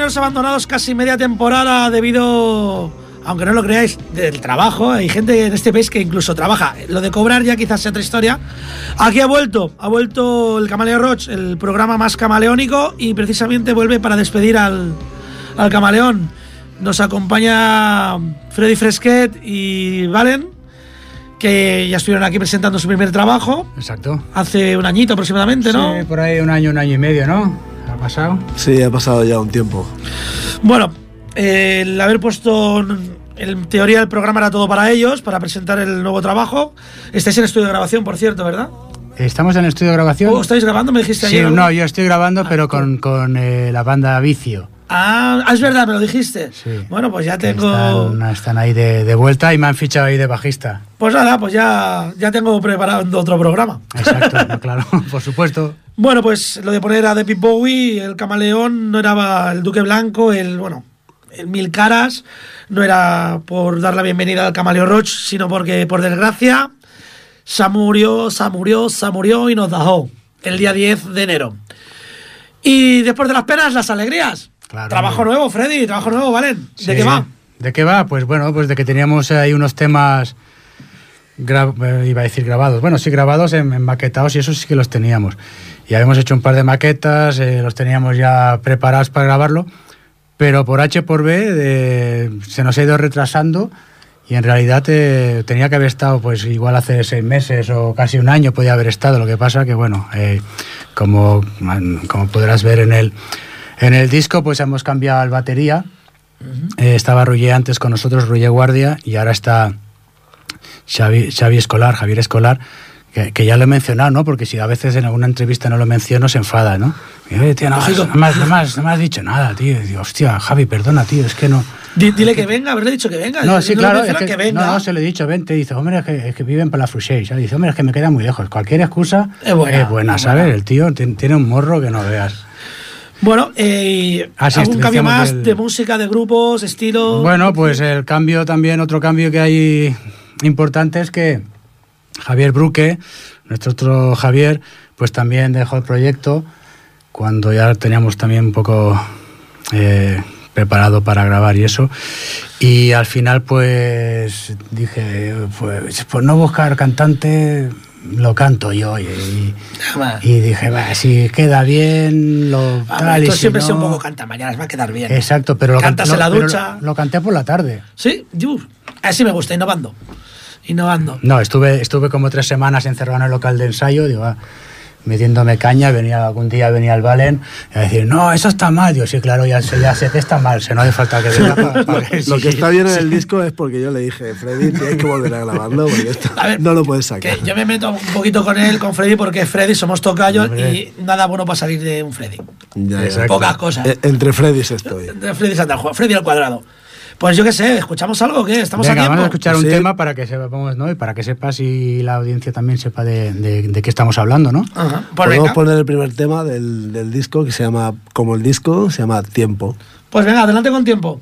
compañeros abandonados casi media temporada debido, aunque no lo creáis, del trabajo. Hay gente en este país que incluso trabaja. Lo de cobrar ya quizás sea otra historia. Aquí ha vuelto, ha vuelto el Camaleón Roche, el programa más camaleónico, y precisamente vuelve para despedir al, al camaleón. Nos acompaña Freddy Fresquet y Valen, que ya estuvieron aquí presentando su primer trabajo. Exacto. Hace un añito aproximadamente, ¿no? Sí, por ahí un año, un año y medio, ¿no? pasado? Sí, ha pasado ya un tiempo. Bueno, el haber puesto en teoría el programa era todo para ellos, para presentar el nuevo trabajo. Estáis en estudio de grabación, por cierto, ¿verdad? Estamos en estudio de grabación. ¿O estáis grabando? Me dijiste sí, ayer. No, yo estoy grabando, ah, pero con, con eh, la banda Vicio. Ah, ah, es verdad, me lo dijiste. Sí. Bueno, pues ya tengo. Están, están ahí de, de vuelta y me han fichado ahí de bajista. Pues nada, pues ya, ya tengo preparado otro programa. Exacto, claro, por supuesto. Bueno, pues lo de poner a David Bowie, el camaleón, no era el Duque Blanco, el, bueno, el Mil Caras, no era por dar la bienvenida al camaleón Roach, sino porque, por desgracia, se murió, se murió, se murió y nos dejó el día 10 de enero. Y después de las penas, las alegrías. Claro, trabajo hombre. nuevo, Freddy, trabajo nuevo, ¿valen? ¿De Sí. qué va? ¿De qué va? Pues bueno, pues de que teníamos ahí unos temas, eh, iba a decir grabados, bueno, sí grabados en, en maquetados y eso sí que los teníamos. Y habíamos hecho un par de maquetas, eh, los teníamos ya preparados para grabarlo, pero por H por B eh, se nos ha ido retrasando y en realidad eh, tenía que haber estado pues igual hace seis meses o casi un año podía haber estado. Lo que pasa que bueno, eh, como, como podrás ver en el, en el disco pues hemos cambiado el batería. Eh, estaba Ruye antes con nosotros, Ruye Guardia, y ahora está Xavi, Xavi Escolar, Javier Escolar, que, que ya lo he mencionado, ¿no? Porque si a veces en alguna entrevista no lo menciono, se enfada, ¿no? Y, Oye, tío, no, me has, no me has- no me has dicho nada, tío. Y digo, hostia, Javi, perdona, tío, es que no... Di- dile que venga, haberle dicho que venga. No, sí, claro, es que, que venga. no, no, se lo he dicho, vente, dice, hombre, es que, es que viven para la ¿sabes? Dice, hombre, es que me queda muy lejos. Cualquier excusa Es buena, es ¿sabes? buena. El tío tien- tiene un morro que no veas. Bueno, eh, Ah, algún cambio más de música, de grupos, estilo. Bueno, pues el cambio también, otro cambio que hay importante es que Javier Bruque, nuestro otro Javier, pues también dejó el proyecto cuando ya teníamos también un poco eh, preparado para grabar y eso. Y al final pues dije, pues por no buscar cantante, lo canto yo. Y, y- y dije, va, si queda bien, lo Ah, tal y si siempre no- un poco canta mañana, va a quedar bien. Exacto, pero lo Cantas en la ducha. Lo, lo canté por la tarde. Sí, yu, así me gusta, innovando. Innovando. No, estuve, estuve como tres semanas encerrado en el local de ensayo, digo, ah, metiéndome caña, venía algún día venía el Valen y a decir, no, eso está mal. Digo, sí, claro, ya ya sé que está mal, se no hace falta que venga para, para que- Lo que está bien en sí. el disco es porque yo le dije, Freddy, tienes que volver a grabarlo porque esto A ver, no lo puedes sacar. Yo me meto un poquito con él, con Freddy, porque Freddy somos tocayos Hombre. y nada bueno para salir de un Freddy. Ya. Pocas cosas. Eh, Entre Freddys estoy. De Freddy Santa Juan, Freddy al cuadrado. Pues yo qué sé, ¿escuchamos algo o qué? ¿Estamos Venga, a tiempo? vamos a escuchar un Sí. tema para que sepamos, ¿no? Y para que sepas y la audiencia también sepa de, de- de qué estamos hablando, ¿no? Ajá, pues Podemos venga. poner el primer tema del, del disco que se llama, como el disco, se llama Tiempo. Pues venga, adelante con tiempo.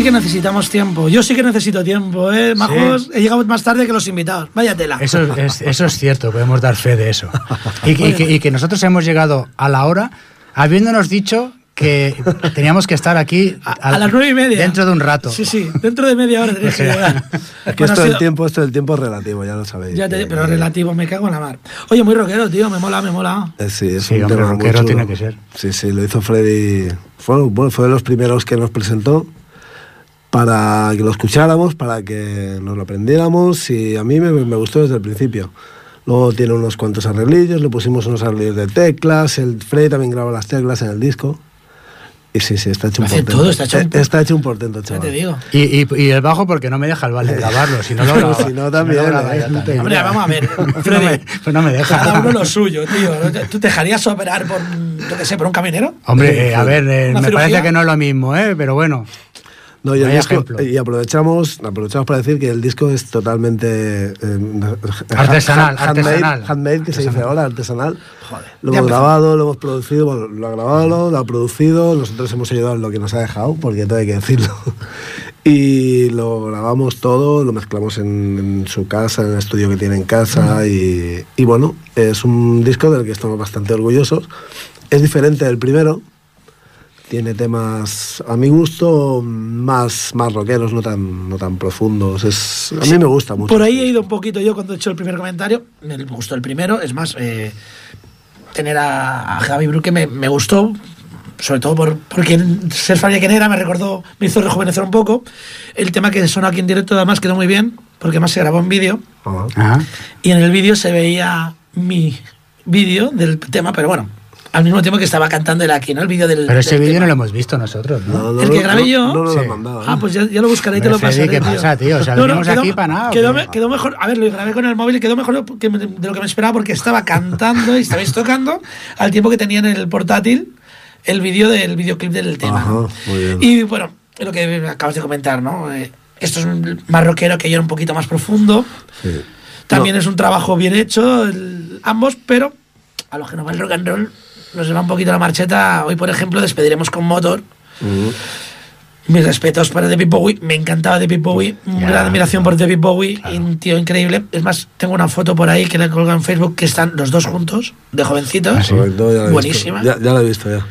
Así que necesitamos tiempo. Yo sí que necesito tiempo, ¿eh, majos? He llegado más tarde que los invitados. Vaya tela. Eso es, eso es cierto, podemos dar fe de eso. Y, que- y que, y que nosotros hemos llegado a la hora habiéndonos dicho que teníamos que estar aquí A, a las nueve y media. dentro de un rato. Sí, sí, dentro de media hora tenéis que llegar. Que Bueno, esto del sido- tiempo, esto del tiempo es relativo, ya lo sabéis. Ya te- Que- pero relativo, me cago en la mar. Oye, muy rockero, tío, me mola, me mola. Eh, Sí, es Sí, un hombre, tema rockero chulo. tiene que ser. Sí, sí, lo hizo Freddy. Fue, bueno, fue de los primeros que nos presentó para que lo escucháramos, para que nos lo aprendiéramos y a mí me, me gustó desde el principio. Luego tiene unos cuantos arreglillos, le pusimos unos arreglillos de teclas, el Freddy también graba las teclas en el disco. Y sí, sí, está hecho un Hace portento. todo, está hecho un Eh, está hecho un portento, Ya chaval. te digo. Y, y- y el bajo porque no me deja el vale grabarlo, si no lo graba. Si no, también, lo graba eh, también. te- Hombre, vamos a ver, Pues no Freddy. me, pues no me deja. Cada uno lo suyo, tío. ¿Tú te dejarías operar por, yo qué sé, por un caminero? Hombre, eh, a ver, eh, ¿Una me cirugía? parece que no es lo mismo, ¿eh? pero bueno. No, y, el Vaya disco- ejemplo. y aprovechamos, aprovechamos para decir que el disco es totalmente eh, Artesanal, handmade, artesanal. handmade, que se dice ahora, artesanal. Joder, Lo hemos grabado, lo hemos producido, bueno, lo ha grabado, lo ha producido, nosotros hemos ayudado en lo que nos ha dejado, porque todo hay que decirlo. Y lo grabamos todo, lo mezclamos en, en su casa, en el estudio que tiene en casa, y, y bueno, es un disco del que estamos bastante orgullosos. Es diferente del primero, tiene temas, a mi gusto, más, más rockeros, no tan, no tan profundos. Es, a mí me gusta mucho. Por ahí he ido un poquito yo cuando he hecho el primer comentario. Me gustó el primero. Es más, eh, tener a, a Javi Bruque me, me gustó. Sobre todo por, porque ser fan de quién era me recordó, me hizo rejuvenecer un poco. El tema que sonó aquí en directo además quedó muy bien, porque además se grabó en vídeo. Ajá. Ajá. Y en el vídeo se veía mi vídeo del tema, pero bueno, al mismo tiempo que estaba cantando el aquí, ¿no? El vídeo del. Pero ese vídeo no lo hemos visto nosotros, ¿no? No, no, El que no, grabé no, yo- No, lo Sí. han mandado. Ah, pues ya, ya lo buscaré y te lo pasaré. ¿qué tío. pasa, tío? O sea, venimos aquí para nada, Quedó, mejor. A ver, lo grabé con el móvil y quedó mejor de lo que me esperaba porque estaba cantando y estabais tocando al tiempo que tenía en el portátil el vídeo del videoclip del tema. Ajá, muy bien. Y bueno, lo que acabas de comentar, ¿no? Eh, esto es un más rockero que yo era un poquito más profundo. Sí. También No. es un trabajo bien hecho, el- ambos, pero a los que nos va el rock and roll nos lleva un poquito la marcheta. Hoy, por ejemplo, despediremos con Motor. Mm. Mis respetos para David Bowie. Me encantaba David Bowie. Una Ya, gran admiración por David Bowie. y Un tío increíble. Es más, tengo una foto por ahí que le he colgado en Facebook que están los dos juntos, de jovencitos. Ah, sí. Buenísima. Ya, ya lo he visto ya.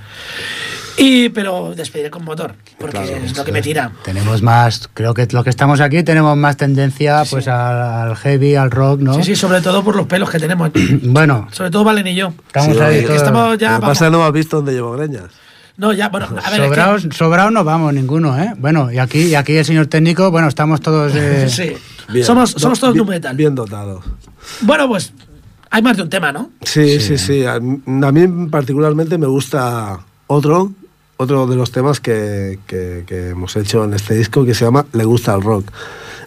Y, pero despediré con motor, porque Claro, es lo que me tira. Tenemos más, creo que los que estamos aquí tenemos más tendencia pues al, al heavy, al rock, ¿no? Sí, sí, sobre todo por los pelos que tenemos. Bueno, sobre todo Valen y yo. estamos Sí, ahí estamos ya. Lo que pasa no has visto dónde llevo greñas. No, ya, bueno, a ver. es que- sobraos, sobraos no vamos ninguno, ¿eh? Bueno, y aquí, y aquí el señor técnico, bueno, estamos todos... eh, sí. Bien. Somos, somos Do- todos bien- metal. Bien dotados. Bueno, pues hay más de un tema, ¿no? Sí, sí, sí. A mí particularmente me gusta otro, otro de los temas que, que- que hemos hecho en este disco que se llama Le gusta el rock.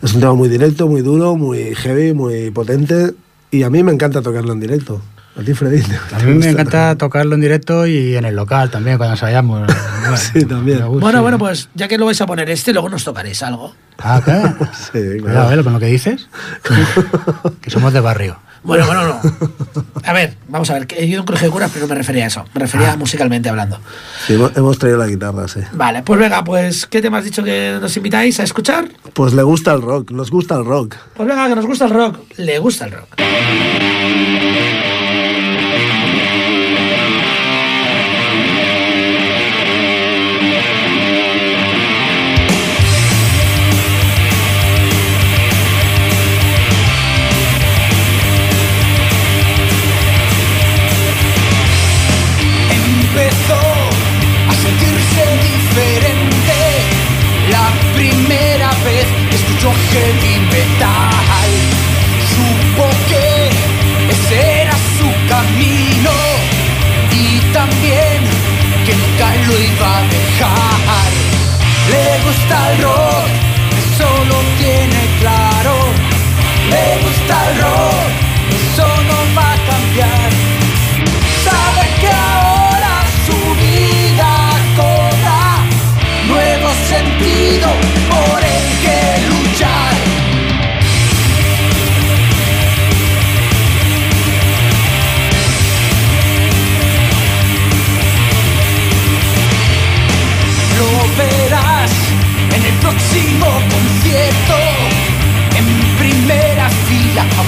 Es un tema muy directo, muy duro, muy heavy, muy potente y a mí me encanta tocarlo en directo. A ti, Freddy. ¿te A mí me encanta tocarlo en directo y en el local también, cuando ensayamos. Bueno, Sí, también. me gusta, Bueno, bueno, pues ya que lo vais a poner este, luego nos tocaréis algo. Ah, ¿qué? Sí, Cuidado, claro. ¿eh? Con lo que dices. que somos de barrio. Bueno, bueno, no. A ver, vamos a ver, que he ido a un colegio de curas, pero no me refería a eso. Me refería musicalmente hablando. Sí, hemos, hemos traído la guitarra, sí. Vale, pues venga, pues, ¿qué tema has dicho que nos invitáis a escuchar? Pues le gusta el rock, nos gusta el rock. Pues venga, que nos gusta el rock. Le gusta el rock.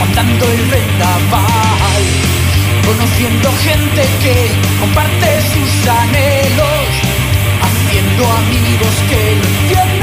Aguantando el vendaval, conociendo gente que comparte sus anhelos, haciendo amigos que lo entienden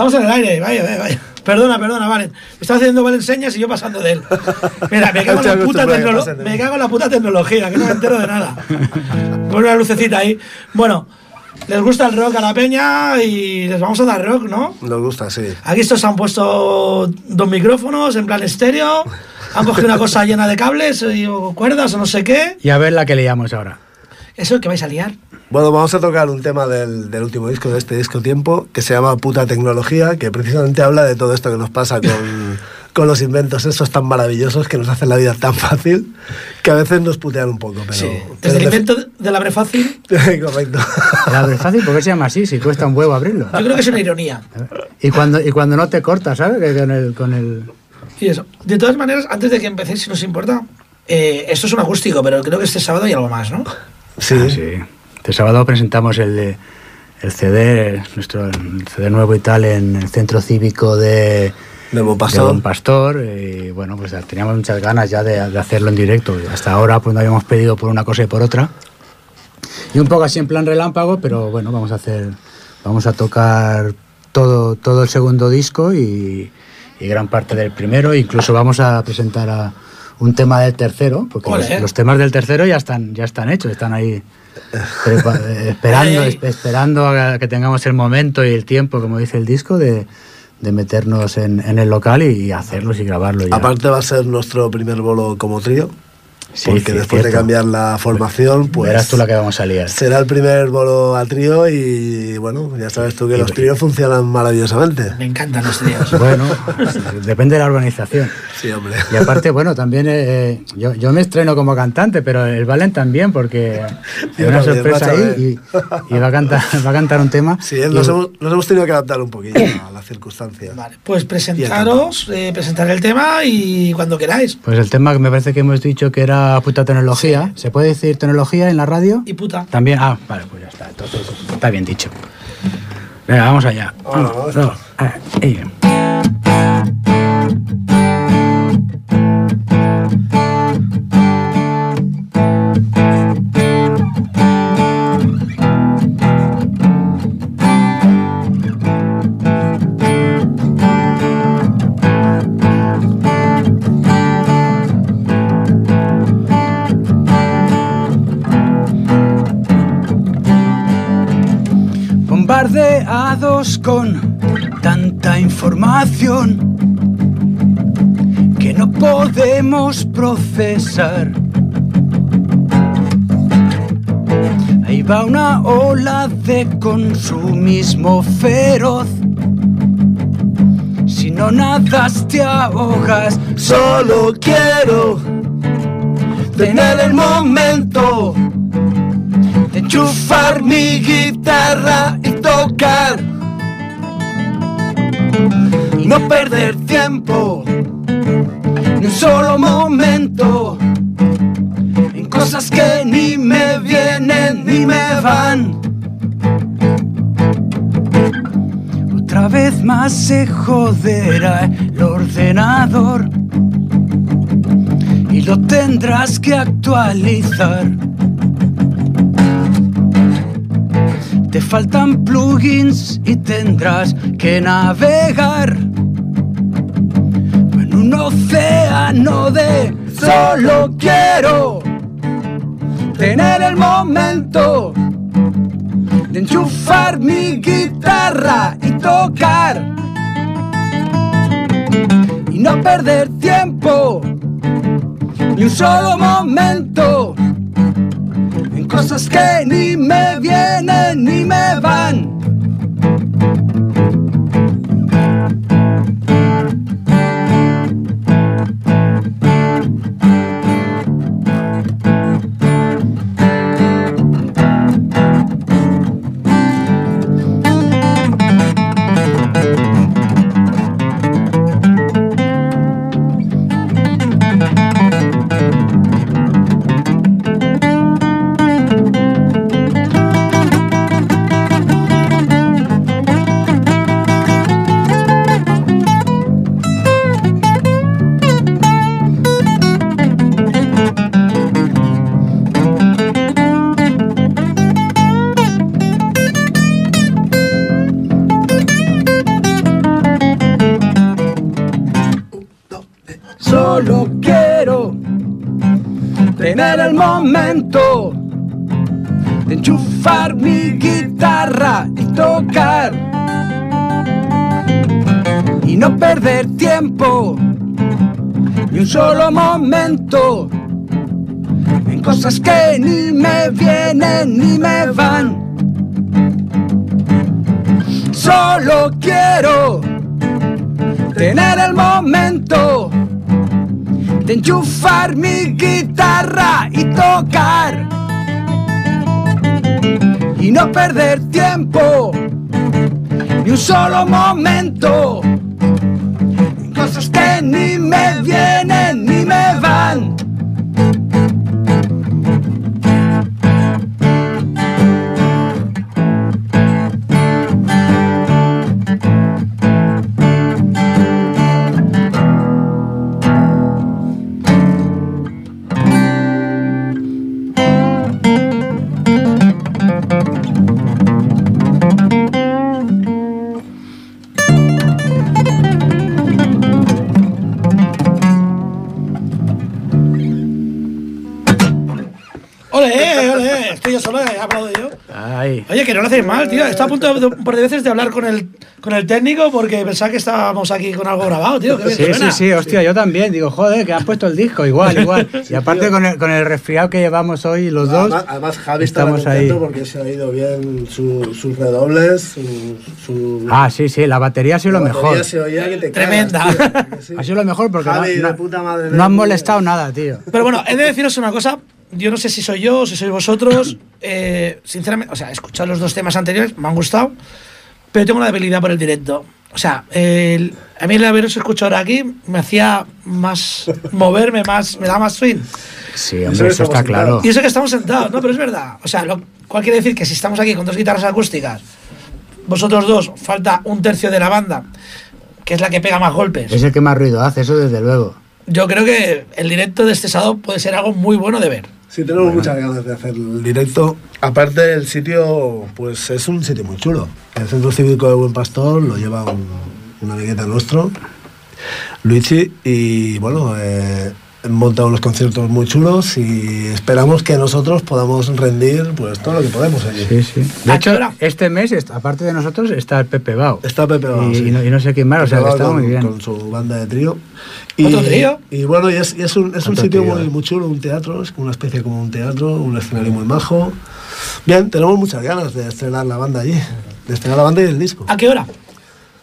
estamos en el aire. Vaya, vaya, vaya. Perdona, perdona, vale. Me está haciendo Valen señas y yo pasando de él. Mira, me cago, en la puta me cago en la puta tecnología, que no me entero de nada. Pon una lucecita ahí. Bueno, les gusta el rock a la peña y les vamos a dar rock, ¿no? nos gusta, sí. Aquí estos han puesto dos micrófonos en plan estéreo. Han cogido una cosa llena de cables y, o cuerdas o no sé qué. Y a ver la que liamos ahora. Eso que vais a liar. Bueno, vamos a tocar un tema del, del último disco, de este disco Tiempo, que se llama Puta Tecnología, que precisamente habla de todo esto que nos pasa con, con los inventos esos tan maravillosos que nos hacen la vida tan fácil, que a veces nos putean un poco, pero... Sí. pero Desde el de- invento del abre fácil, Correcto. El abre fácil, ¿por qué se llama así? Si cuesta un huevo abrirlo. yo creo que es una ironía. Y cuando, y cuando no te cortas, ¿sabes? Que con el, con el... Y eso. De todas maneras, antes de que empecéis, si nos importa, eh, esto es un acústico, pero creo que este sábado hay algo más, ¿no? Sí, Ah, sí. Este sábado presentamos el, de- el CD, nuestro el CD nuevo y tal, en el centro cívico de, de Bon de Pastor. Don Pastor. Y bueno, pues teníamos muchas ganas ya de, de hacerlo en directo. Hasta ahora pues no habíamos pedido por una cosa y por otra. Y un poco así en plan relámpago, pero bueno, vamos a hacer, vamos a tocar todo, todo el segundo disco y, y gran parte del primero. Incluso vamos a presentar a un tema del tercero, porque los, temas del tercero ya están, ya están hechos, están ahí prepa- eh, esperando, Ay, ay. esp- esperando a que tengamos el momento y el tiempo, como dice el disco, de, de meternos en, en el local y, y hacerlos y grabarlo ya. Aparte va a ser nuestro primer bolo como trío, Sí, porque sí, después de cambiar la formación, pues Verás tú la que vamos a liar. será el primer bolo a trío y bueno, ya sabes tú que los tríos funcionan maravillosamente. Me encantan los tríos. Bueno, depende de la organización. Sí, hombre. Y aparte, bueno, también eh, yo, yo me estreno como cantante, pero el Valen también, porque hay una también, sorpresa ahí y, y va, a cantar, va a cantar un tema. Sí, nos Y- hemos, nos hemos tenido que adaptar un poquillo a las circunstancias. Vale, pues presentaros, eh, presentar el tema y cuando queráis. Pues el tema que me parece que hemos dicho que era puta tecnología. ¿Se puede decir tecnología en la radio? Y puta. También, ah, vale, pues ya está. Entonces está bien dicho. Venga, vamos allá. Dos, procesar. Ahí va una ola de consumismo feroz. Si no nadas te ahogas, Solo quiero tener el momento de enchufar mi guitarra y tocar no perder tiempo ni un solo momento en cosas que ni me vienen ni me van. Otra vez más se joderá el ordenador y lo tendrás que actualizar. Te faltan plugins y tendrás que navegar océano de solo quiero tener el momento de enchufar mi guitarra y tocar y no perder tiempo ni un solo momento en cosas que ni me vienen ni me van. Cosas que ni me vienen ni me van. Solo quiero tener el momento de enchufar mi guitarra y tocar y no perder tiempo ni un solo momento en cosas que ni me vienen Mal, tío. Estado a punto de, un par de veces de hablar con el, con el técnico porque pensaba que estábamos aquí con algo grabado, tío. Qué bien Sí, sí, suena. sí, hostia, yo también. Digo, joder, que han puesto el disco, igual, igual. Y aparte con el, con el resfriado que llevamos hoy, los dos. Además, Javi estaba estamos ahí. contento porque se ha ido bien su- sus redobles, su, su- Ah, sí, sí, la batería ha sido la lo mejor. se oía que te Tremenda. cagas, tío, que sí. Ha sido lo mejor porque Javi, no, no- puta madre, no han molestado nada, tío. Pero bueno, he de deciros una cosa. Yo no sé si soy yo o si sois vosotros. eh, sinceramente, o sea, he escuchado los dos temas anteriores, me han gustado. Pero tengo una debilidad por el directo. O sea, el- a mí el haberos escuchado ahora aquí me hacía más moverme, más, me da más swing. Sí, Eso hombre, eso estamos está claro. sentados. Y eso que estamos sentados, no, pero es verdad. O sea, lo cual quiere decir que si estamos aquí con dos guitarras acústicas, vosotros dos, falta un tercio de la banda, que es la que pega más golpes. Es el que más ruido hace, eso desde luego. Yo creo que el directo de este sábado puede ser algo muy bueno de ver. Sí, tenemos muchas ganas de hacer el directo. Aparte, el sitio, pues es un sitio muy chulo. El Centro Cívico de Buen Pastor lo lleva un, un amiguete nuestro, Luigi, y bueno, eh, montado unos conciertos muy chulos y esperamos que nosotros podamos rendir pues todo lo que podemos allí. Sí, sí. De ¿A hecho, este mes, aparte de nosotros, está el Pepe Bao. Está Pepe Bao, y, sí. y no, y no sé quién más, o sea, que Pepe está Bao muy con, bien. con su banda de trío. ¿Otro trío? Y bueno, y es, y es un, es un sitio muy, muy chulo, un teatro, es como una especie como un teatro, un escenario muy majo. Bien, tenemos muchas ganas de estrenar la banda allí, de estrenar la banda y el disco. ¿A qué hora?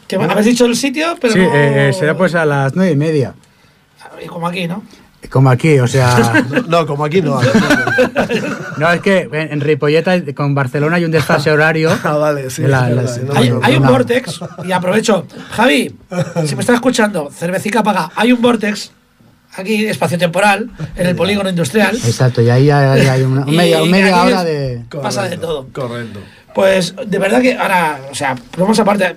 Que habéis dicho el sitio, pero sí, no... eh, será pues a las nueve y media. Y Como aquí, ¿no? Como aquí, o sea. No, como aquí no. no, es que en, en Ripolleta con Barcelona hay un desfase horario. ah, vale, sí. la- la- no Hay, un Una- vortex, y aprovecho. Javi, si me estás escuchando, cervecica paga. Hay un vortex, aquí, espacio-temporal, en el polígono industrial. Exacto, y ahí hay, hay una, media, hora de. Pasa de todo. Correcto. Pues de verdad que ahora, o sea, vamos aparte.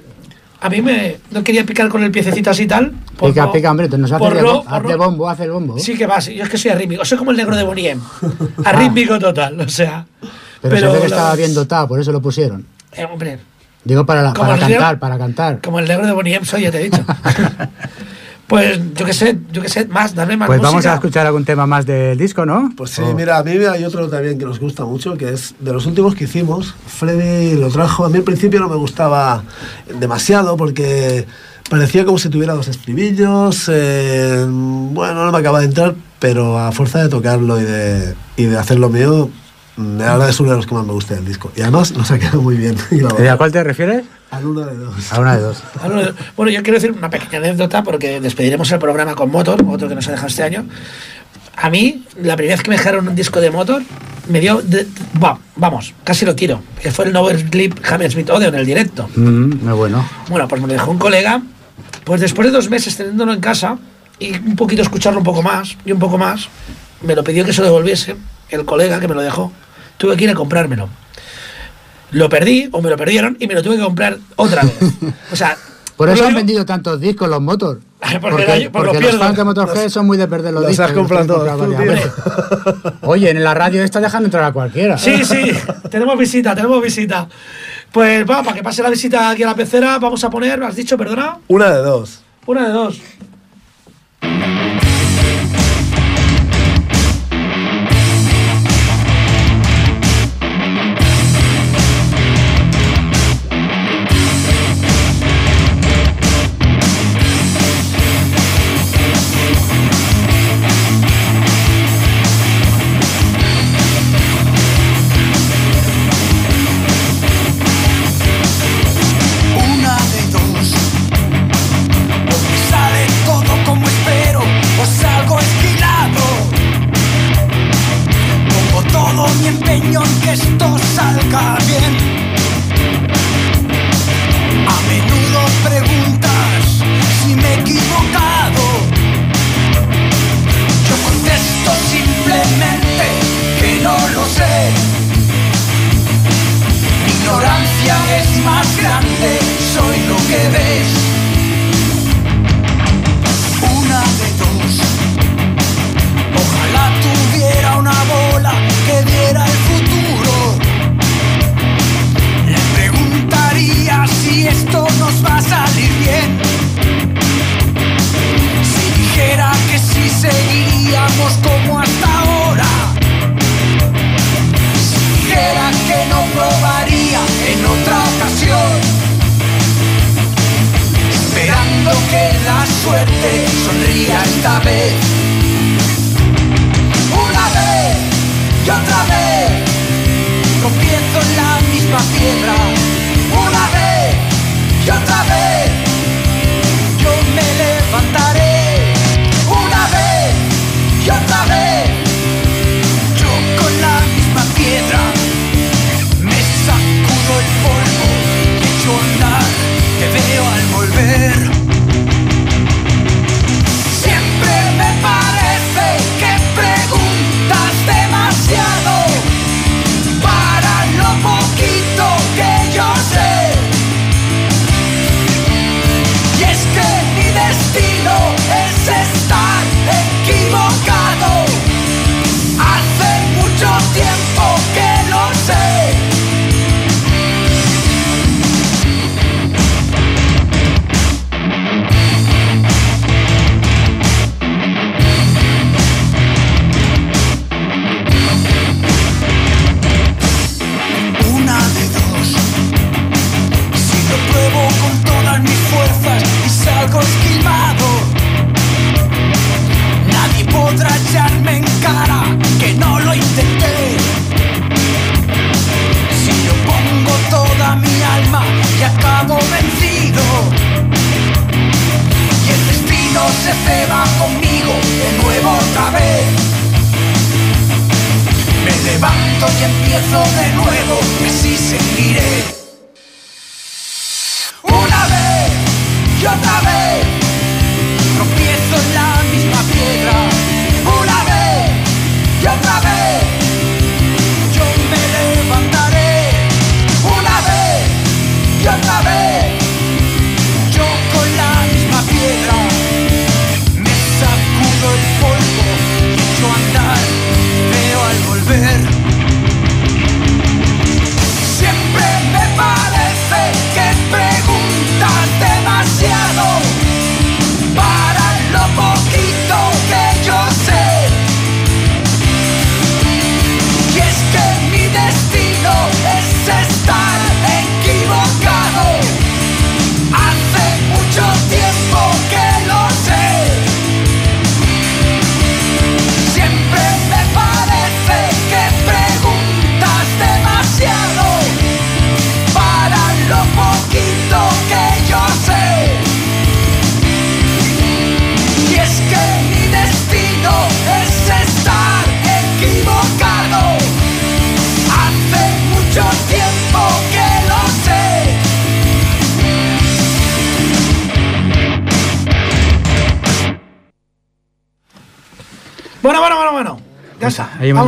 A mí me no quería picar con el piececito así tal. por Pica, no- pica, hombre, nos hace por de, no- haz bombo, hace el bombo. Sí que va, sí, yo es que soy arrítmico. Soy como el negro de Boniem. Arrítmico total, o sea. pero, se ve que estaba bien dotado, por eso lo pusieron. Eh, hombre, Digo para, la- para cantar, para cantar. como el negro de Boniem soy, ya te he dicho. pues yo qué sé, yo qué sé, más, darme más Pues vamos a escuchar algún tema más del disco, ¿no? Pues sí, Oh. mira, a mí hay otro también que nos gusta mucho, que es de los últimos que hicimos. Freddy lo trajo, a mí al principio no me gustaba demasiado porque parecía como si tuviera dos estribillos. eh, bueno, no me acaba de entrar, pero a fuerza de tocarlo y de, y de hacerlo mío, la verdad es uno de los que más me gusta del disco. Y además nos ha quedado muy bien. Y la ¿Y ¿A cuál te refieres? al uno de dos. A una de dos. Bueno, yo quiero decir una pequeña anécdota porque despediremos el programa con Motor, otro que nos ha dejado este año. A mí, la primera vez que me dejaron un disco de Motor, me dio. de- buah, vamos, casi lo tiro. Que fue el Nowhere Sleep Hammersmith Odeon, el directo. Mm, muy bueno. Bueno, pues me lo dejó un colega. Pues después de dos meses teniéndolo en casa y un poquito escucharlo un poco más y un poco más, me lo pidió que se lo devolviese el colega que me lo dejó. Tuve que ir a comprármelo. Lo perdí o me lo perdieron y me lo tuve que comprar otra vez. O sea, Por eso han vendido tantos discos los Motor. Porque Porque, porque los los fans de Motorhead son muy de perder los los discos. has los comprado todos. Oye, en la radio está dejando entrar a cualquiera. Sí, sí, tenemos visita, tenemos visita. Pues va, para que pase la visita aquí a la pecera, vamos a poner, ¿has dicho, perdona? Una de dos. Una de dos.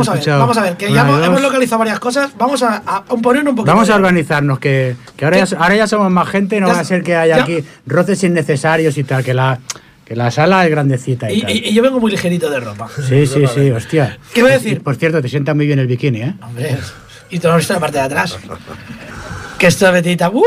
Vamos a ver, vamos a ver, que una ya hemos, localizado varias cosas. Vamos a, a poner un poquito. Vamos a organizarnos, que, que ahora, ya, ahora ya somos más gente, no Ya- va a ser que haya ya- aquí roces innecesarios y tal, que la, que la sala es grandecita y, Y, tal. y- y yo vengo muy ligerito de ropa. sí, sí, sí, hostia. ¿Qué voy a decir? Y, por cierto, te sienta muy bien el bikini, ¿eh? Hombre, y tú lo has visto en la parte de atrás. que esto de metidita. ¡Uh!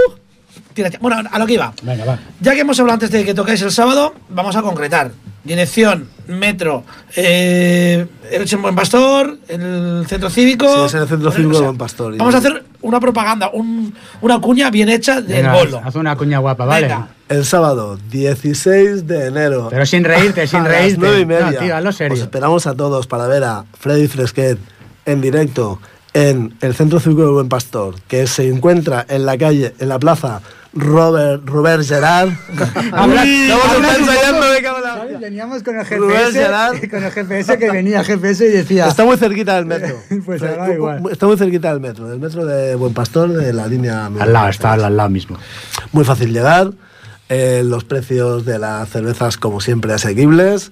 Bueno, a lo que iba. Venga, va. Ya que hemos hablado antes de que tocáis el sábado, vamos a concretar. Dirección, metro, eh, el en Buen Pastor, el centro cívico. Sí, es en el centro cívico de Buen Pastor. Vamos a hacer una propaganda, un- una cuña bien hecha del Venga, bolo. Haz una cuña guapa, ¿vale? Venga. El sábado 16 de enero. Pero sin reírte, sin a reírte. Las 9 y media. No, tío, hazlo Os esperamos a todos para ver a Freddy Fresquet en directo en el Centro Cívico de Buen Pastor, que se encuentra en la calle, en la plaza Robert, Robert Gerard. Habla- Estamos ensayando, la- ¿Sabes? Veníamos con el GPS, Gerard. con el GPS que venía GPS y decía... Está muy cerquita del metro. Pues ahora igual. Está muy cerquita del metro, del metro de Buen Pastor, de la línea. Al lado, está al lado mismo. Muy fácil llegar. eh, los precios de las cervezas, como siempre, asequibles.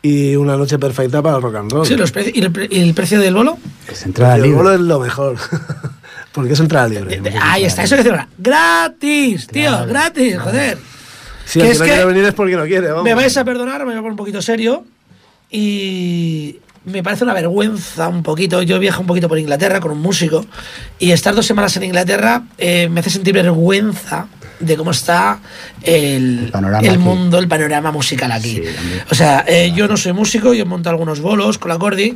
Y una noche perfecta para el rock and roll. Sí, los ¿y, el, pre- y el precio del bolo? Es entrada el libre. bolo es lo mejor. Porque es entrada libre. De- ahí está, eso que ahora. Gratis, tío, gratis, joder. Si que el es que no que- quiere venir es porque no quiere. Vamos. Me vais a perdonar, me voy a poner un poquito serio. Y me parece una vergüenza un poquito. Yo viajo un poquito por Inglaterra con un músico. Y estar dos semanas en Inglaterra eh, me hace sentir vergüenza de cómo está el, El panorama el mundo, el panorama musical aquí. Sí, o sea, eh, yo no soy músico, yo monto algunos bolos con la Cordi.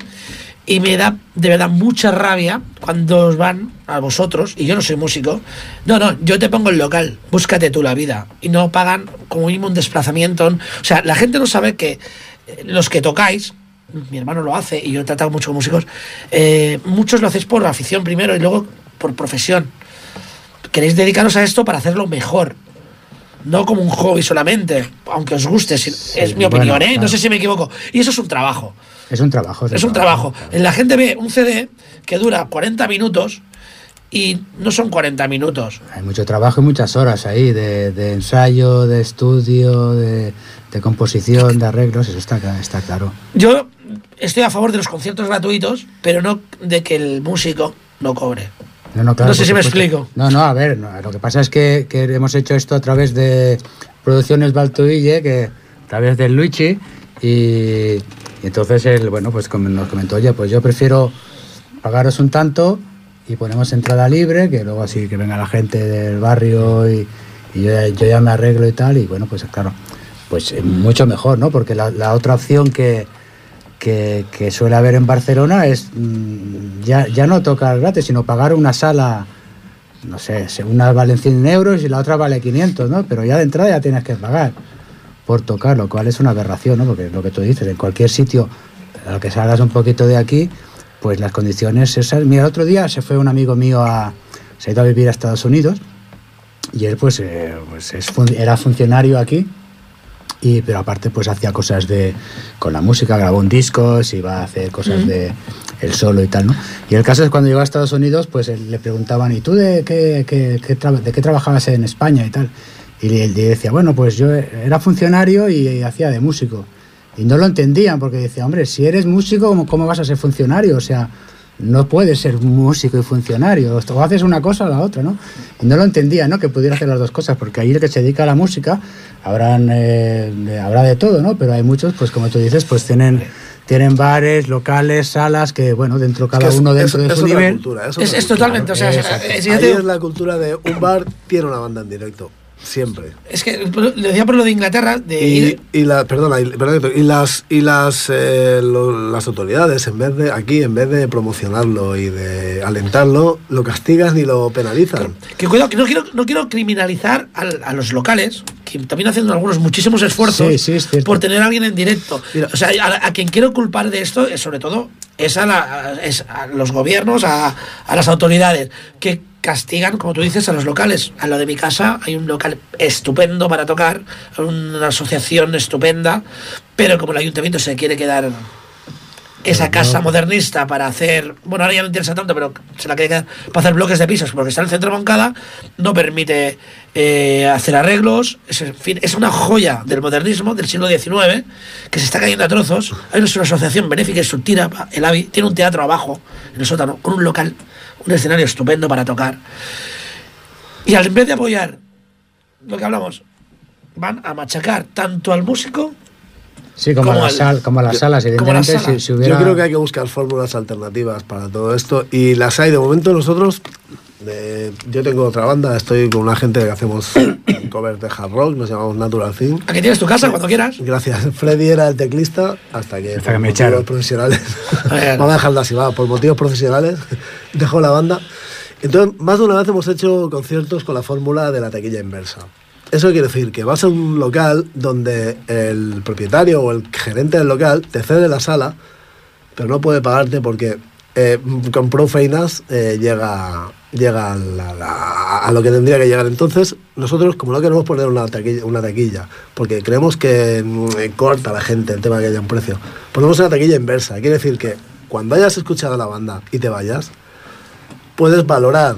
Y me da de verdad mucha rabia cuando os van a vosotros, y yo no soy músico. No, no, yo te pongo el local, búscate tú la vida. Y no pagan como mínimo un desplazamiento. O sea, la gente no sabe que eh, los que tocáis, mi hermano lo hace y yo he tratado mucho con músicos, eh, muchos lo hacéis por afición primero y luego por profesión. Queréis dedicaros a esto para hacerlo mejor. No como un hobby solamente, aunque os guste, es mi bueno, opinión, ¿eh? No sé si me equivoco. Y eso es un trabajo. Es un trabajo. Es un trabajo. La gente ve un CD que dura 40 minutos y no son 40 minutos. Hay mucho trabajo y muchas horas ahí de, de ensayo, de estudio, de, de composición, de arreglos, eso está, está claro. Yo estoy a favor de los conciertos gratuitos, pero no de que el músico no cobre. No, no, claro, No sé si me explico. No, no, a ver, no, lo que pasa es que, que hemos hecho esto a través de Producciones Baltuille, que a través del Luigi, y, y entonces él, bueno, pues nos comentó, oye, pues yo prefiero pagaros un tanto y ponemos entrada libre, que luego así que venga la gente del barrio y, yo, ya- me arreglo y tal, y bueno, pues claro, pues mucho mejor, ¿no? Porque la, otra opción que, que, suele haber en Barcelona es mm, ya, ya no tocar gratis, sino pagar una sala, no sé, una vale 100 euros y la otra vale 500, ¿no? Pero ya de entrada ya tienes que pagar por tocar, lo cual es una aberración, ¿no? Porque lo que tú dices, en cualquier sitio, a lo que salgas un poquito de aquí, pues las condiciones esas... Mira, el otro día se fue un amigo mío a... se ha ido a vivir a Estados Unidos y él pues, eh, pues es era funcionario aquí y pero aparte pues hacía cosas de con la música grabó un disco iba a hacer cosas de el solo y tal no y el caso es cuando llegó a Estados Unidos pues él- le preguntaban y tú de qué, qué- qué de qué trabajabas en España y tal y él decía bueno pues yo era funcionario y, hacía de músico y no lo entendían porque decía hombre si eres músico cómo, cómo vas a ser funcionario o sea no puedes ser músico y funcionario, o haces una cosa o la otra, ¿no? Y no lo entendía, ¿no? Que pudiera hacer las dos cosas, porque ahí el que se dedica a la música, habrán, eh, de- habrá de todo, ¿no? Pero hay muchos, pues como tú dices, pues tienen, tienen bares, locales, salas, que, bueno, dentro cada Es- uno es- dentro de es su otra nivel. cultura, es totalmente, o sea, es, Ahí es la cultura de un bar tiene una banda en directo. Siempre. es que lo decía por lo de Inglaterra, de Y, ir- y la, perdona, y, perdón, y las y las eh, lo- las autoridades en vez de aquí en vez de promocionarlo y de alentarlo lo castigan y lo penalizan. Que cuidado, que no quiero, no quiero criminalizar al- a, los locales, que también hacen algunos muchísimos esfuerzos Sí, sí, es por tener a alguien en directo. Mira. o sea, a, a quien quiero culpar de esto, es sobre todo, es a, la- a- es a los gobiernos, a, a las autoridades, que castigan, como tú dices, a los locales. A lo de mi casa hay un local estupendo para tocar, una asociación estupenda, pero como el ayuntamiento se quiere quedar esa casa modernista para hacer, bueno, ahora ya no interesa tanto, pero se la quiere quedar para hacer bloques de pisos, porque está en el centro de Moncada, no permite eh, hacer arreglos, es, en fin, es una joya del modernismo del siglo XIX que se está cayendo a trozos. Hay una asociación benéfica y subtira, el AVI, tiene un teatro abajo, en el sótano, con un local, un escenario estupendo para tocar. Y al vez de apoyar lo que hablamos, van a machacar tanto al músico Sí, como, Como a, al- las sal- como a las salas, evidentemente, si, salas. si hubiera... Yo creo que hay que buscar fórmulas alternativas para todo esto y las hay. De momento nosotros, eh, yo tengo otra banda, estoy con una gente que hacemos covers de hard rock, nos llamamos Natural Thing. Aquí tienes tu casa cuando quieras. Gracias. Freddy era el teclista hasta que, Hasta que me motivos echaron. profesionales. Vamos a dejarlo así, va, por motivos profesionales dejó la banda. Entonces, más de una vez hemos hecho conciertos con la fórmula de la taquilla inversa. Eso quiere decir que vas a un local donde el propietario o el gerente del local te cede la sala, pero no puede pagarte porque eh, con prou feines eh, llega, llega a, la- la- a lo que tendría que llegar. Entonces, nosotros, como no queremos poner una taquilla, una taquilla porque creemos que mm, corta a la gente el tema de que haya un precio, ponemos una taquilla inversa. Quiere decir que cuando hayas escuchado a la banda y te vayas, puedes valorar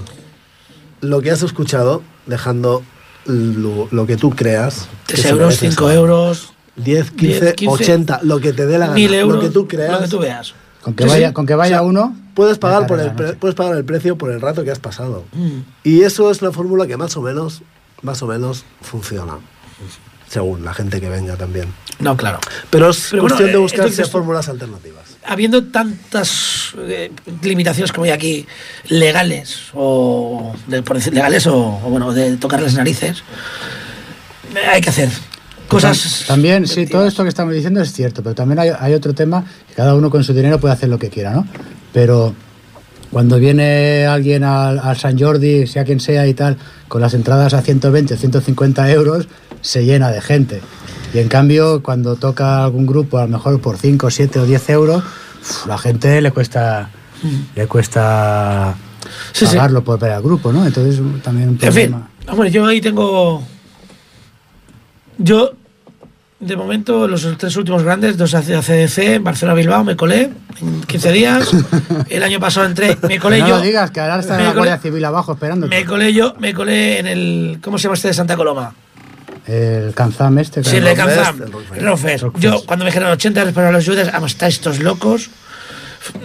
lo que has escuchado dejando lo, lo que tú creas. que 3 se euros, merece 5 esa- euros, 10, 15, 10, 15, 80, lo que te dé la gana. 1000 euros, lo que tú creas. lo que tú veas. Con que Sí, vaya, sí. con que vaya O sea, uno... Puedes pagar, por el pre- puedes pagar el precio por el rato que has pasado. Mm. Y eso es la fórmula que más o menos, más o menos funciona. Según la gente que venga también. No, claro. Pero es Pero bueno, cuestión de buscarse fórmulas alternativas. Habiendo tantas eh, limitaciones como hay aquí, legales, o de- por decir legales, o, o, bueno, de tocar las narices, eh, hay que hacer cosas. Tam- También, sí, todo esto que estamos diciendo es cierto, pero también hay, hay otro tema que cada uno con su dinero puede hacer lo que quiera, ¿no? Pero cuando viene alguien al, al San Jordi, sea quien sea y tal, con las entradas a 120 o 150 euros, se llena de gente. Y en cambio, cuando toca algún grupo, a lo mejor por 5, 7 o 10 euros, uf, la gente le cuesta le cuesta Mm. Sí, sí. pagarlo por ver al grupo, ¿no? Entonces también un En fin, problema. hombre, yo ahí tengo. Yo, de momento, los tres últimos grandes, dos hacia CDC, Barcelona Bilbao, me colé en 15 días. El año pasado entré, me colé no yo. lo digas, que ahora está me la colé- Guardia Civil abajo esperando. Me colé yo, me colé en el. ¿Cómo se llama este de Santa Coloma? El Canzam este. Sí, el de Canzam. Rockfest. Yo, cuando me dijeron 80 euros para los judas, vamos, está estos locos.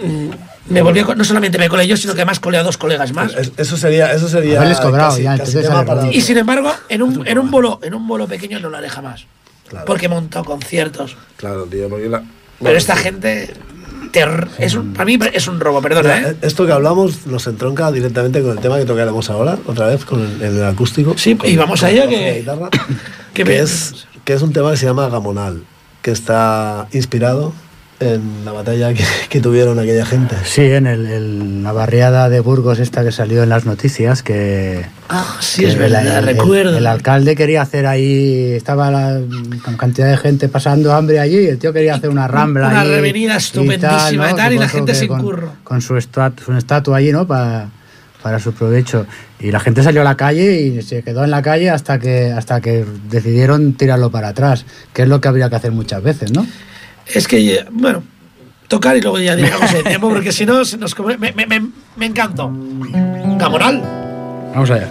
Mm, Me volví no solamente me colé yo, sino que además colé a dos colegas más. Es- Eso sería, eso sería Haberles cobrado casi- ya, casi entonces. Y sin embargo, en un, en un bolo, en un bolo pequeño no lo haré jamás. Claro. Porque he montado conciertos. Claro, tío, porque la- Pero esta gente. terror- es un, para mí es un robo, perdona, Mira, ¿eh? Esto que hablamos nos entronca directamente con el tema que tocaremos ahora, otra vez, con el, el acústico. Sí, con- y vamos a ello, que- la guitarra, que que, me- es, que es un tema que se llama Gamonal, que está inspirado en la batalla que, que tuvieron aquella gente. Sí, en el, el- la barriada de Burgos esta que salió en las noticias, que... Ah, sí, que es verdad, el, recuerdo. El, alcalde quería hacer ahí, estaba la, con cantidad de gente pasando hambre allí, y el tío quería hacer una rambla Una allí avenida estupendísima y tal, y la Supongo gente que sin con, curro. Con su, estat- su estatua allí, ¿no? Pa- para su provecho. Y la gente salió a la calle y se quedó en la calle hasta que, hasta que decidieron tirarlo para atrás, que es lo que habría que hacer muchas veces, ¿no? Es que, bueno, tocar y luego ya digamos el tiempo, porque si no, se nos come- me, me, me, me encanto. Gamonal. Vamos allá.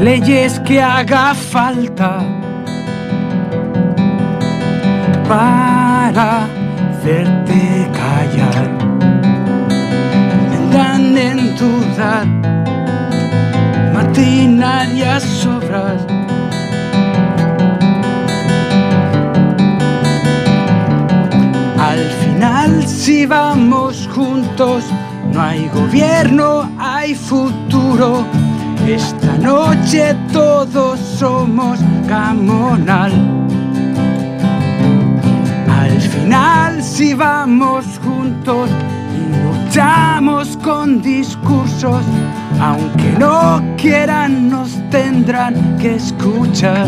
Leyes que haga falta para hacerte callar. Vendrán en dudar maquinarias sobras. Al final si vamos juntos, no hay gobierno, hay futuro. Esta noche todos somos Gamonal. Al final si vamos juntos y luchamos con discursos, aunque no quieran nos tendrán que escuchar.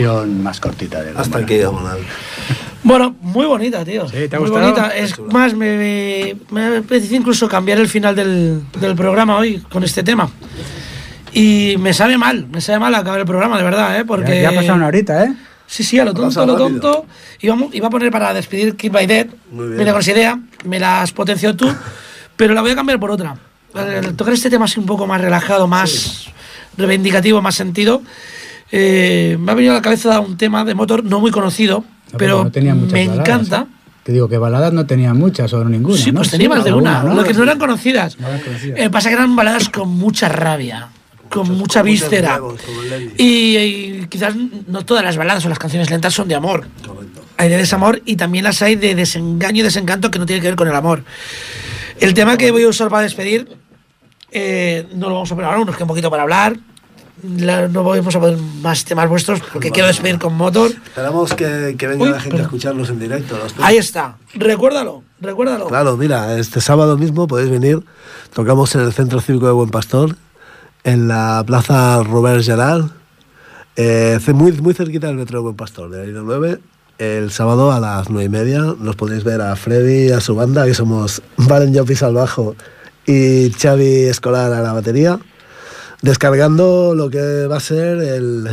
Versión más cortita de Hasta aquí, Gamonal. Bueno, muy bonita, tío. Sí, ¿te ha muy gustado? bonita. Es más, me, me apetece incluso cambiar el final del, del programa hoy con este tema. Y me sabe mal, me sabe mal acabar el programa, de verdad, ¿eh? Porque... Ya, ya ha pasado una horita, ¿eh? Sí, sí, a lo tonto, a lo tonto. Iba, iba a poner para despedir Keep by Dead. Muy bien. Vine con esa idea, me la has potenciado tú, pero la voy a cambiar por otra. Al tocar este tema así un poco más relajado, más reivindicativo, más sentido, eh, me ha venido a la cabeza un tema de motor no muy conocido, No, pero no tenía me baladas, encanta. Te digo que baladas no tenía muchas o ninguna. Sí, ¿no? pues tenía más de una. ¿no? Lo que no eran conocidas. No eran conocidas. Eh, pasa que eran baladas con mucha rabia, con mucha víscera. Y, y quizás no todas las baladas o las canciones lentas son de amor. Hay de desamor y también las hay de desengaño y desencanto que no tiene que ver con el amor. El tema que voy a usar para despedir eh, no lo vamos a poner ahora, nos queda un poquito para hablar. La- no vamos a poner más temas vuestros porque quiero despedir con motor. Esperamos que, que venga Uy, la gente perdón. a escucharnos en directo. Ahí está. Recuérdalo, recuérdalo. Claro, mira, este sábado mismo podéis venir. Tocamos en el Centro Cívico de Buen Pastor, en la Plaza Robert Gerard, eh, muy, muy cerquita del metro de Buen Pastor, de la línea 9. el sábado a las nueve y media nos podéis ver a Freddy y a su banda, que somos Valen Jopis al bajo y Xavi Escolar a la batería, descargando lo que va a ser el,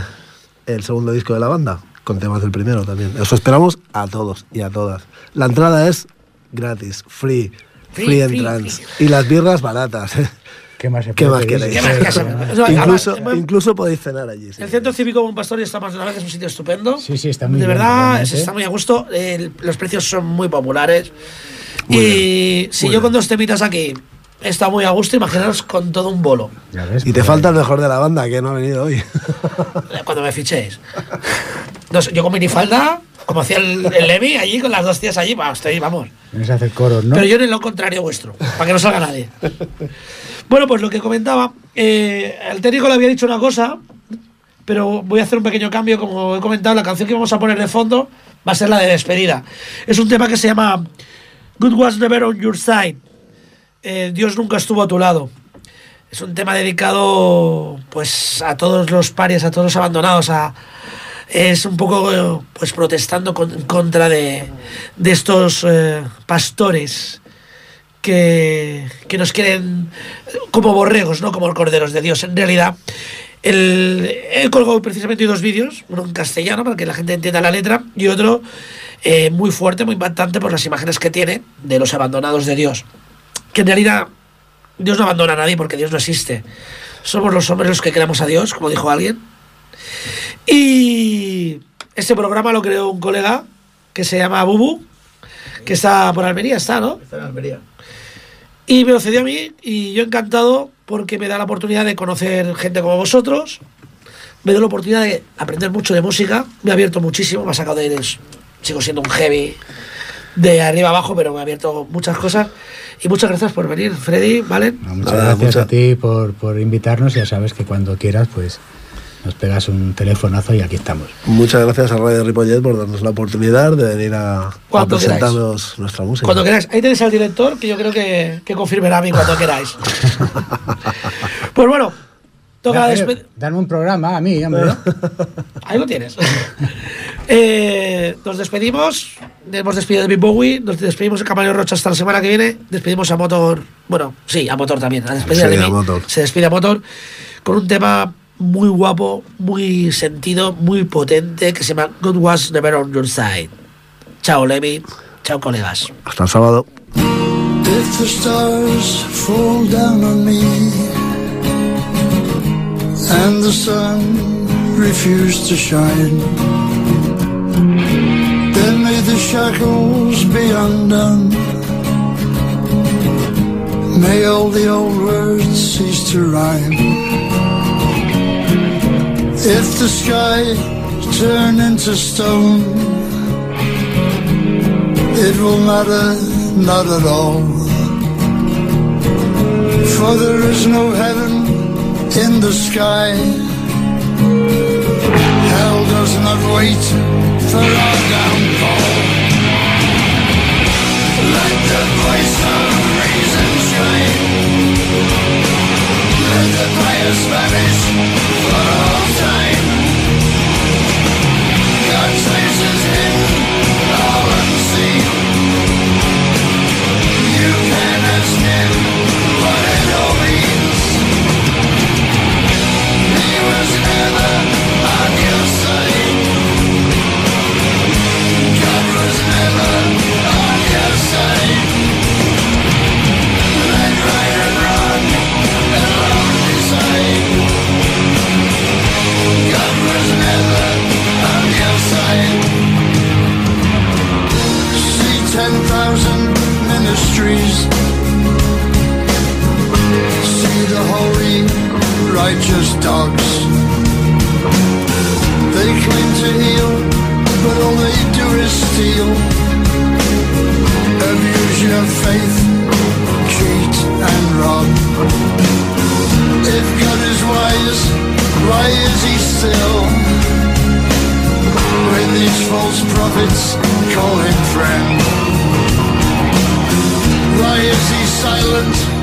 el segundo disco de la banda, con temas del primero también. Os esperamos a todos y a todas. La entrada es gratis, free, free, Free, free, entrance. Y las birras baratas. ¿Qué más, ¿Qué más queréis? ¿Qué más incluso, además, incluso podéis cenar allí. si El centro cívico Buen Pastor ya está más de una vez, es un sitio estupendo. Sí, sí, está muy De bien, verdad, realmente. está muy a gusto. el- los precios son muy populares. Muy y si yo con dos temitas aquí está muy a gusto, imaginaros con todo un bolo. Ya ves, Y te falta el mejor de la banda, que no ha venido hoy. Cuando me fichéis. No sé, yo con minifalda, como hacía el, el Levi allí, con las dos tías allí, va, estoy, vamos. Vienes a hacer coros, ¿no? Pero yo en lo contrario vuestro, para que no salga nadie. Bueno, pues lo que comentaba, eh, el técnico le había dicho una cosa, pero voy a hacer un pequeño cambio, como he comentado, la canción que vamos a poner de fondo va a ser la de despedida. Es un tema que se llama Good Was Never on Your Side. Eh, Dios nunca estuvo a tu lado. Es un tema dedicado pues a todos los pares, a todos los abandonados, es un poco pues protestando en contra de, de estos eh, pastores que, que nos quieren como borregos, no como corderos de Dios. En realidad, el, he colgado precisamente dos vídeos, uno en castellano para que la gente entienda la letra y otro eh, muy fuerte, muy impactante por las imágenes que tiene de los abandonados de Dios. Que en realidad Dios no abandona a nadie porque Dios no existe. Somos los hombres los que creamos a Dios, como dijo alguien. Y este programa lo creó un colega que se llama Bubu, que está por Almería, está, ¿no? Está en Almería. Y me lo cedió a mí y yo encantado porque me da la oportunidad de conocer gente como vosotros, me da la oportunidad de aprender mucho de música, me ha abierto muchísimo, me ha sacado de... Sigo siendo un heavy de arriba abajo, pero me ha abierto muchas cosas. Y muchas gracias por venir, Freddy, ¿vale? No, muchas Nada, gracias mucha- a ti por, por invitarnos. Ya sabes que cuando quieras, pues nos pegas un telefonazo y aquí estamos. Muchas gracias a Radio Ripollet por darnos la oportunidad de venir a, a Cuando queráis. presentarnos nuestra música. Cuando queráis. Ahí tenéis al director, que yo creo que, que confirmará a mí cuando queráis. pues bueno, toca eh, Dame un programa a mí, hombre. Ahí lo tienes. Eh, nos despedimos. Hemos despedido de Big Bowie. Nos despedimos de Camarero Rocha hasta la semana que viene. Despedimos a Motor. Bueno, sí, a Motor también. A despedida Sí, de a. Motor. Se despide a Motor con un tema muy guapo, muy sentido, muy potente que se llama Good Was Never on Your Side. Chao, Levi. Chao, colegas. Hasta el sábado. If the stars fall down on me and the sun refuse to shine, then may the shackles be undone. May all the old words cease to rhyme. If the sky turn into stone, it will matter not at all. For there is no heaven in the sky. Hell does not wait for our downfall. Let the voice of reason shine. Let the pious vanish for all time. God's face is hidden, all unseen. You can ask him thousand ministries. See the holy, righteous dogs. They claim to heal, but all they do is steal. Abuse your faith, cheat and rob. If God is wise, why is he still when these false prophets call him friend Why is he silent?